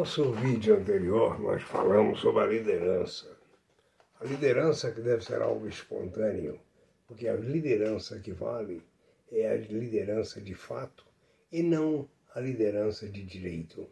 nosso vídeo anterior, nós falamos sobre a liderança. A liderança que deve ser algo espontâneo, porque a liderança que vale é a liderança de fato e não a liderança de direito.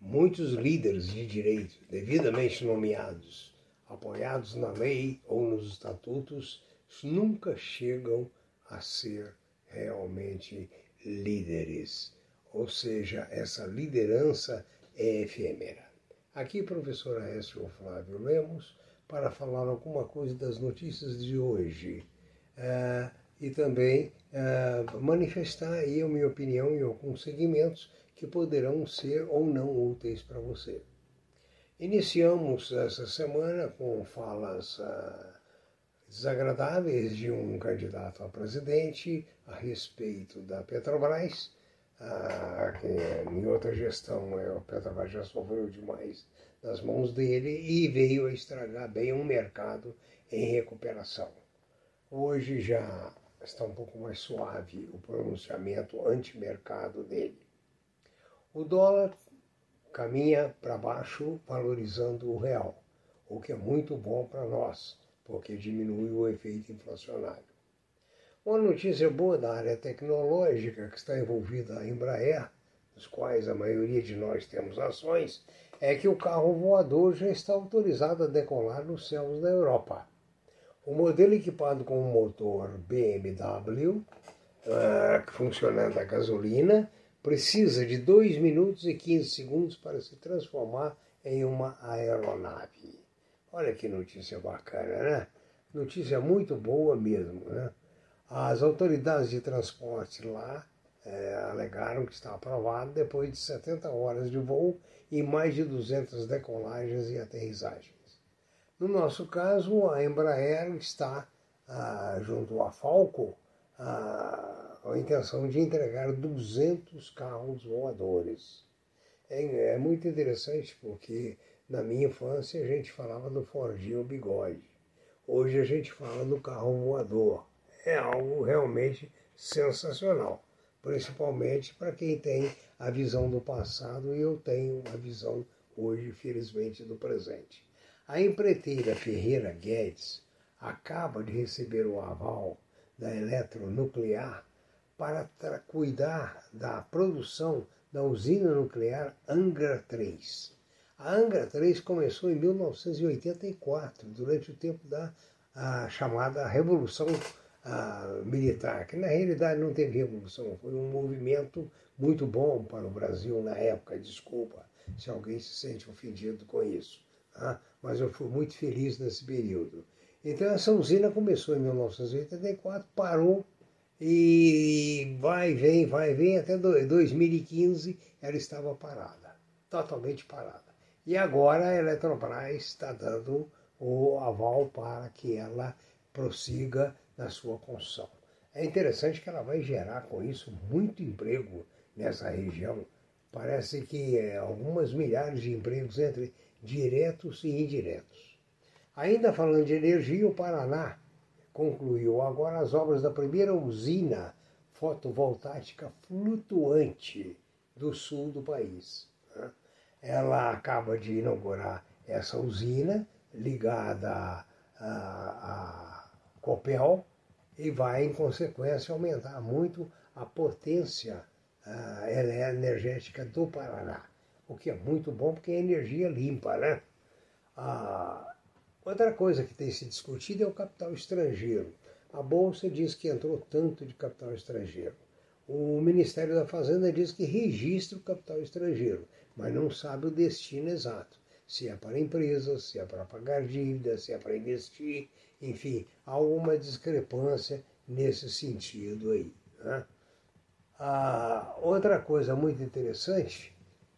Muitos líderes de direito, devidamente nomeados, apoiados na lei ou nos estatutos, nunca chegam a ser realmente líderes. Ou seja, essa liderança é efêmera. Aqui, professor Aécio Flávio Lemos, para falar alguma coisa das notícias de hoje uh, e também uh, manifestar aí a minha opinião em alguns segmentos que poderão ser ou não úteis para você. Iniciamos essa semana com falas uh, desagradáveis de um candidato a presidente a respeito da Petrobras ah, em outra gestão é, o Petrobras já sofreu demais nas mãos dele e veio a estragar bem um mercado em recuperação. Hoje já está um pouco mais suave o pronunciamento anti-mercado dele. O dólar caminha para baixo, valorizando o real, o que é muito bom para nós, porque diminui o efeito inflacionário. Uma notícia boa da área tecnológica que está envolvida a Embraer, dos quais a maioria de nós temos ações, é que o carro voador já está autorizado a decolar nos céus da Europa. O modelo equipado com um motor BMW, uh, ah, funcionando a gasolina, precisa de 2 minutos e 15 segundos para se transformar em uma aeronave. Olha que notícia bacana, né? Notícia muito boa mesmo, né? As autoridades de transporte lá é, alegaram que está aprovado depois de 70 horas de voo e mais de 200 decolagens e aterrissagens. No nosso caso, a Embraer está, ah, junto à Falco, ah, com a intenção de entregar 200 carros voadores. É, é muito interessante porque na minha infância a gente falava do Fordinho Bigode. Hoje a gente fala do carro voador é algo realmente sensacional, principalmente para quem tem a visão do passado e eu tenho a visão hoje, felizmente, do presente. A empreiteira Ferreira Guedes acaba de receber o aval da Eletronuclear para cuidar da produção da usina nuclear Angra 3. A Angra 3 começou em 1984, durante o tempo da chamada Revolução militar, que na realidade não teve revolução, foi um movimento muito bom para o Brasil na época, desculpa se alguém se sente ofendido com isso, tá? mas eu fui muito feliz nesse período. Então essa usina começou em 1984, parou e vai, vem, vai, vem, até 2015 ela estava parada, totalmente parada. E agora a Eletrobras está dando o aval para que ela prossiga na sua construção. É interessante que ela vai gerar com isso muito emprego nessa região. Parece que é, algumas milhares de empregos entre diretos e indiretos. Ainda falando de energia, o Paraná concluiu agora as obras da primeira usina fotovoltaica flutuante do sul do país. Né? Ela acaba de inaugurar essa usina ligada a, a Copel e vai, em consequência, aumentar muito a potência uh, energética do Paraná, o que é muito bom porque é energia limpa, né? Uh, outra coisa que tem se discutido é o capital estrangeiro. A Bolsa diz que entrou tanto de capital estrangeiro. O Ministério da Fazenda diz que registra o capital estrangeiro, mas não sabe o destino exato. Se é para empresas, se é para pagar dívidas, se é para investir, enfim, há uma discrepância nesse sentido aí. Né? A outra coisa muito interessante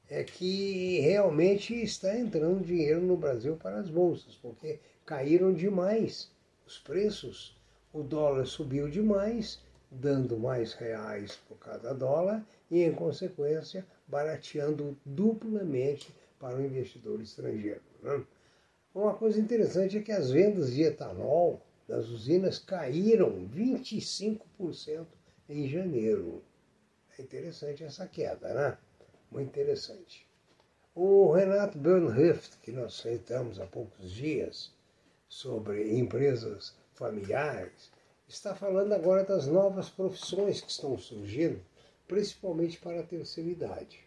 é que realmente está entrando dinheiro no Brasil para as bolsas, porque caíram demais os preços, o dólar subiu demais, dando mais reais por cada dólar e, em consequência, barateando duplamente para o investidor estrangeiro. Né? Uma coisa interessante é que as vendas de etanol das usinas caíram 25% em janeiro. É interessante essa queda, né? Muito interessante. O Renato Bernhöft, que nós citamos há poucos dias, sobre empresas familiares, está falando agora das novas profissões que estão surgindo, principalmente para a terceira idade.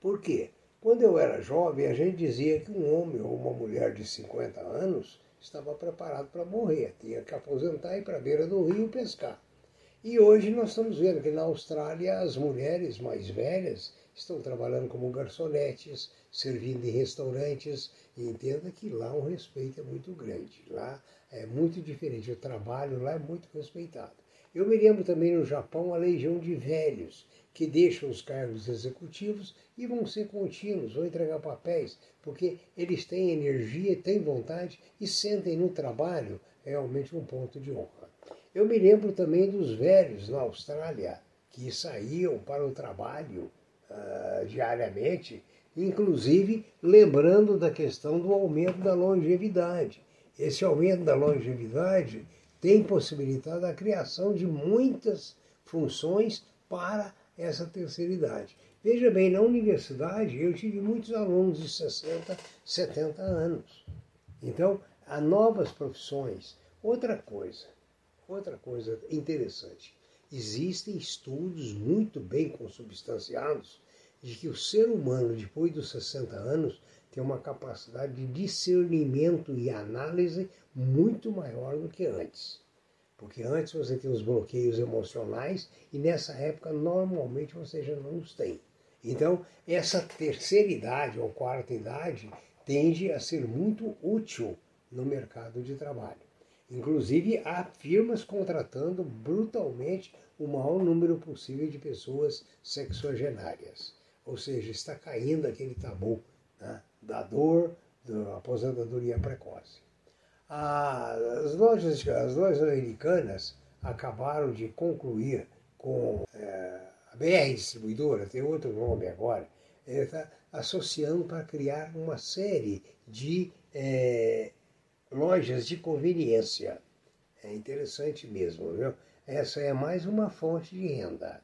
Por quê? Quando eu era jovem, a gente dizia que um homem ou uma mulher de 50 anos estava preparado para morrer, tinha que aposentar e ir para a beira do rio pescar. E hoje nós estamos vendo que na Austrália as mulheres mais velhas estão trabalhando como garçonetes, servindo em restaurantes, e entenda que lá o respeito é muito grande. Lá é muito diferente, o trabalho lá é muito respeitado. Eu me lembro também no Japão a legião de velhos que deixam os cargos executivos e vão ser contínuos, vão entregar papéis, porque eles têm energia, têm vontade e sentem no trabalho realmente um ponto de honra. Eu me lembro também dos velhos na Austrália que saíam para o trabalho uh, diariamente, inclusive lembrando da questão do aumento da longevidade. Esse aumento da longevidade tem possibilitado a criação de muitas funções para essa terceira idade. Veja bem, na universidade eu tive muitos alunos de 60, 70 anos. Então, há novas profissões. Outra coisa, outra coisa interessante. Existem estudos muito bem consubstanciados de que o ser humano, depois dos 60 anos, tem uma capacidade de discernimento e análise muito maior do que antes. Porque antes você tem os bloqueios emocionais e nessa época normalmente você já não os tem. Então, essa terceira idade ou quarta idade tende a ser muito útil no mercado de trabalho. Inclusive, há firmas contratando brutalmente o maior número possível de pessoas sexogenárias. Ou seja, está caindo aquele tabu né, da dor, da aposentadoria precoce. As lojas, as lojas americanas acabaram de concluir com é, a BR Distribuidora, tem outro nome agora, está associando para criar uma série de é, lojas de conveniência. É interessante mesmo, viu? Essa é mais uma fonte de renda.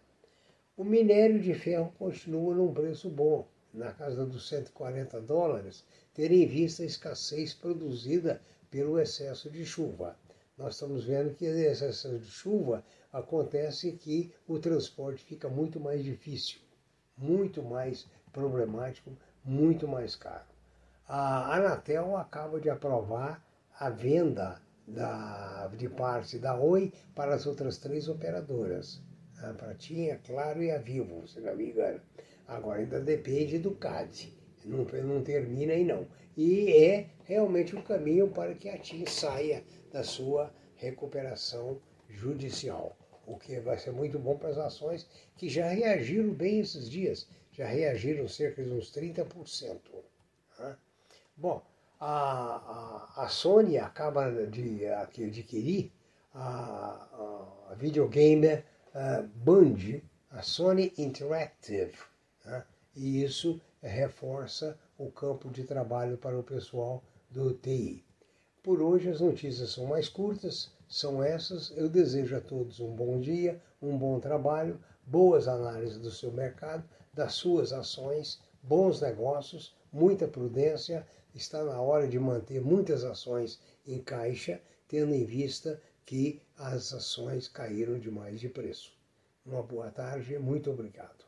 O minério de ferro continua num preço bom, na casa dos 140 dólares, tendo em vista a escassez produzida pelo excesso de chuva. Nós estamos vendo que esse excesso de chuva acontece que o transporte fica muito mais difícil, muito mais problemático, muito mais caro. A Anatel acaba de aprovar a venda da, de parte da Oi para as outras três operadoras a Pratinha, Claro e a Vivo, se não me engano. Agora ainda depende do CAD, não, não termina aí não. E é realmente o um caminho para que a TIM saia da sua recuperação judicial, o que vai ser muito bom para as ações que já reagiram bem esses dias, já reagiram cerca de uns 30%. Né? Bom, a, a, a Sony acaba de adquirir a, a, a videogame Band, a Sony Interactive, né? e isso reforça o campo de trabalho para o pessoal do TI. Por hoje as notícias são mais curtas, são essas. Eu desejo a todos um bom dia, um bom trabalho, boas análises do seu mercado, das suas ações, bons negócios, muita prudência. Está na hora de manter muitas ações em caixa, tendo em vista que as ações caíram demais de preço. Uma boa tarde, muito obrigado.